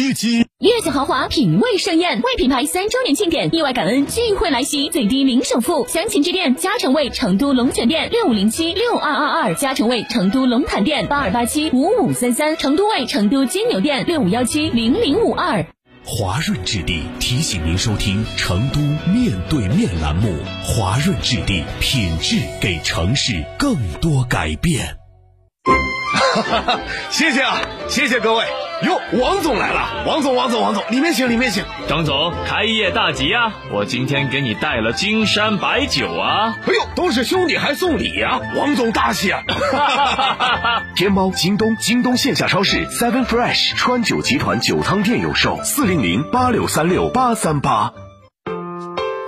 七七，悦享豪华，品味盛宴，为品牌三周年庆典，意外感恩聚会来袭，最低零首付，详情致电嘉诚味成都龙泉店六五零七六二二二，嘉诚味成都龙潭店八二八七五五三三，成都味成都金牛店六五幺七零零五二。华润置地提醒您收听成都面对面栏目，华润置地品质给城市更多改变。哈哈哈！谢谢啊，谢谢各位。哟，王总来了！王总，王总，王总，里面请，里面请。张总，开业大吉啊！我今天给你带了金山白酒啊！哎呦，都是兄弟还送礼呀！王总大气啊！天猫、京东、京东线下超市、Seven Fresh、川酒集团酒仓店有售，四零零八六三六八三八。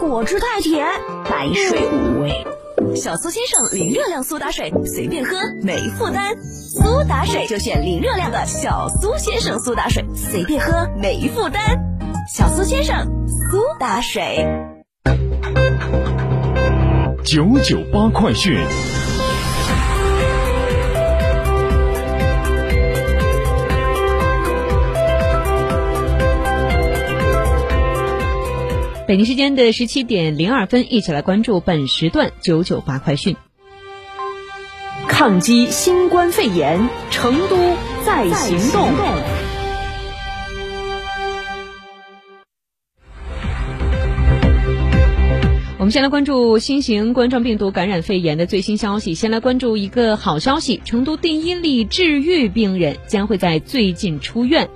果汁太甜，白水无味。小苏先生零热量苏打水，随便喝没负担。苏打水就选零热量的小苏先生苏打水，随便喝没负担。小苏先生苏打水。九九八快讯。北京时间的十七点零二分，一起来关注本时段九九八快讯。抗击新冠肺炎，成都在行动。我们先来关注新型冠状病毒感染肺炎的最新消息。先来关注一个好消息：成都第一例治愈病人将会在最近出院。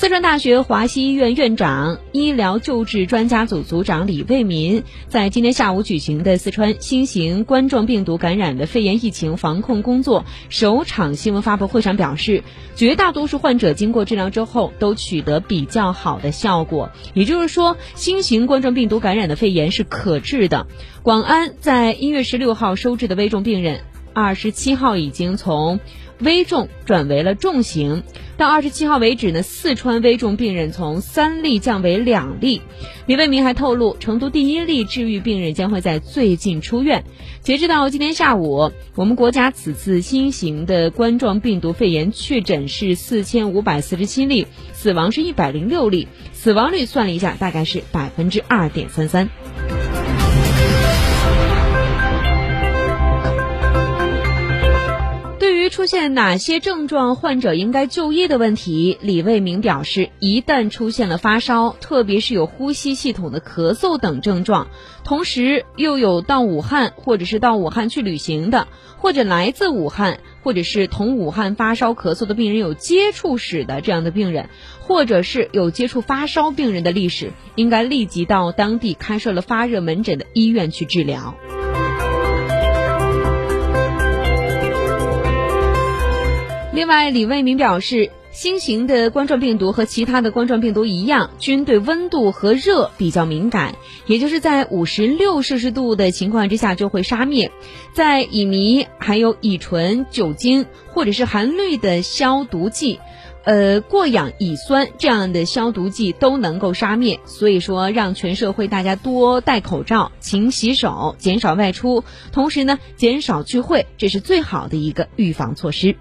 四川大学华西医院院长、医疗救治专家组组长李卫民在今天下午举行的四川新型冠状病毒感染的肺炎疫情防控工作首场新闻发布会上表示，绝大多数患者经过治疗之后都取得比较好的效果，也就是说，新型冠状病毒感染的肺炎是可治的。广安在一月十六号收治的危重病人，二十七号已经从。危重转为了重型，到二十七号为止呢，四川危重病人从三例降为两例。李卫民还透露，成都第一例治愈病人将会在最近出院。截止到今天下午，我们国家此次新型的冠状病毒肺炎确诊是四千五百四十七例，死亡是一百零六例，死亡率算了一下，大概是百分之二点三三。出现哪些症状，患者应该就医的问题？李卫明表示，一旦出现了发烧，特别是有呼吸系统的咳嗽等症状，同时又有到武汉或者是到武汉去旅行的，或者来自武汉，或者是同武汉发烧咳嗽的病人有接触史的这样的病人，或者是有接触发烧病人的历史，应该立即到当地开设了发热门诊的医院去治疗。另外，李卫民表示，新型的冠状病毒和其他的冠状病毒一样，均对温度和热比较敏感，也就是在五十六摄氏度的情况之下就会杀灭。在乙醚、还有乙醇、酒精或者是含氯的消毒剂。呃，过氧乙酸这样的消毒剂都能够杀灭，所以说让全社会大家多戴口罩、勤洗手、减少外出，同时呢减少聚会，这是最好的一个预防措施。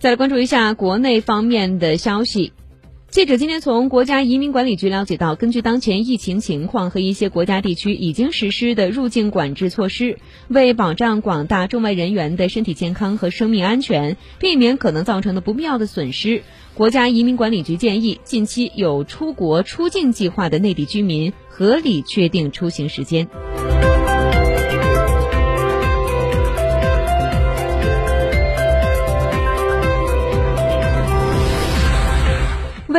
再来关注一下国内方面的消息。记者今天从国家移民管理局了解到，根据当前疫情情况和一些国家地区已经实施的入境管制措施，为保障广大中外人员的身体健康和生命安全，避免可能造成的不必要的损失，国家移民管理局建议，近期有出国出境计划的内地居民合理确定出行时间。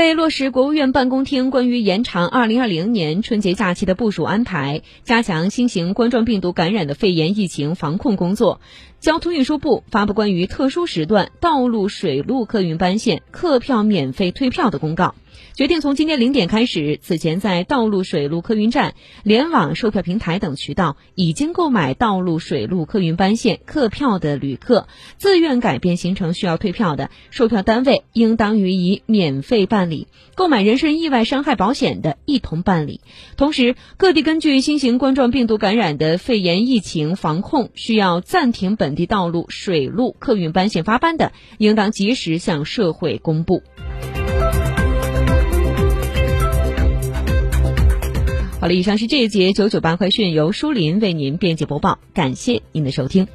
为落实国务院办公厅关于延长2020年春节假期的部署安排，加强新型冠状病毒感染的肺炎疫情防控工作，交通运输部发布关于特殊时段道路、水路客运班线客票免费退票的公告。决定从今天零点开始，此前在道路、水路客运站、联网售票平台等渠道已经购买道路、水路客运班线客票的旅客，自愿改变行程需要退票的，售票单位应当予以免费办理；购买人身意外伤害保险的，一同办理。同时，各地根据新型冠状病毒感染的肺炎疫情防控，需要暂停本本地道路、水路客运班线发班的，应当及时向社会公布。好了，以上是这一节九九八快讯，由舒林为您编辑播报，感谢您的收听。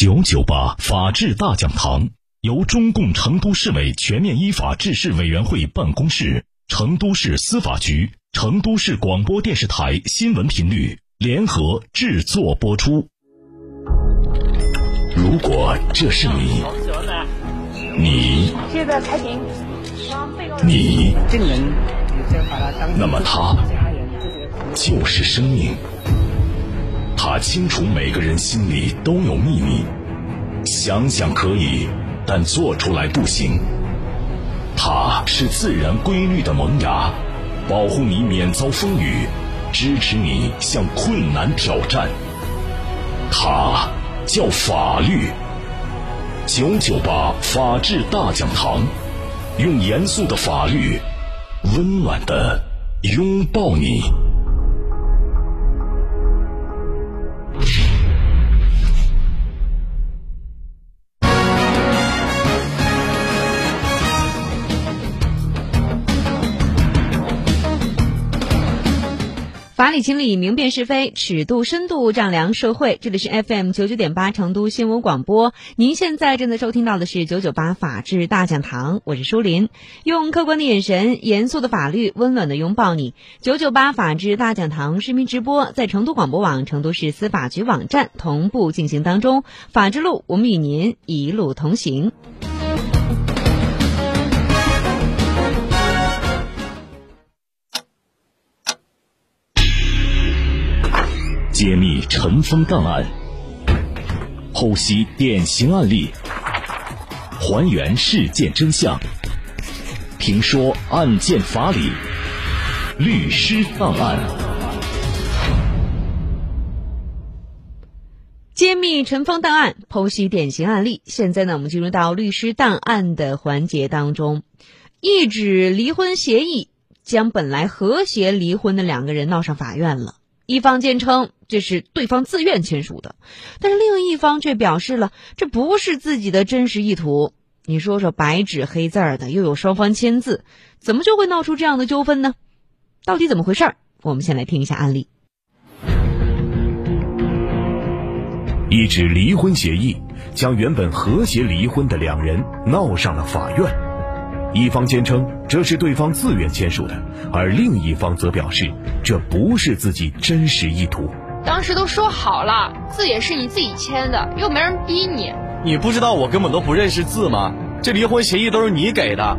九九八法治大讲堂由中共成都市委全面依法治市委员会办公室、成都市司法局。成都市广播电视台新闻频率联合制作播出。如果这是你，你，你，那么他就是生命。他清楚每个人心里都有秘密，想想可以，但做出来不行。他是自然规律的萌芽。保护你免遭风雨，支持你向困难挑战。它叫法律。九九八法治大讲堂，用严肃的法律，温暖的拥抱你。法理情理，明辨是非，尺度深度丈量社会。这里是 FM 九九点八成都新闻广播，您现在正在收听到的是九九八法治大讲堂，我是舒林，用客观的眼神，严肃的法律，温暖的拥抱你。九九八法治大讲堂视频直播在成都广播网、成都市司法局网站同步进行当中，法治路，我们与您一路同行。揭秘尘封档案，剖析典型案例，还原事件真相，评说案件法理，律师档案。揭秘尘封档案，剖析典型案例。现在呢，我们进入到律师档案的环节当中。一纸离婚协议将本来和谐离婚的两个人闹上法院了。一方坚称这是对方自愿签署的，但是另一方却表示了这不是自己的真实意图。你说说，白纸黑字的，又有双方签字，怎么就会闹出这样的纠纷呢？到底怎么回事？我们先来听一下案例。一纸离婚协议将原本和谐离婚的两人闹上了法院。一方坚称这是对方自愿签署的，而另一方则表示这不是自己真实意图。当时都说好了，字也是你自己签的，又没人逼你。你不知道我根本都不认识字吗？这离婚协议都是你给的。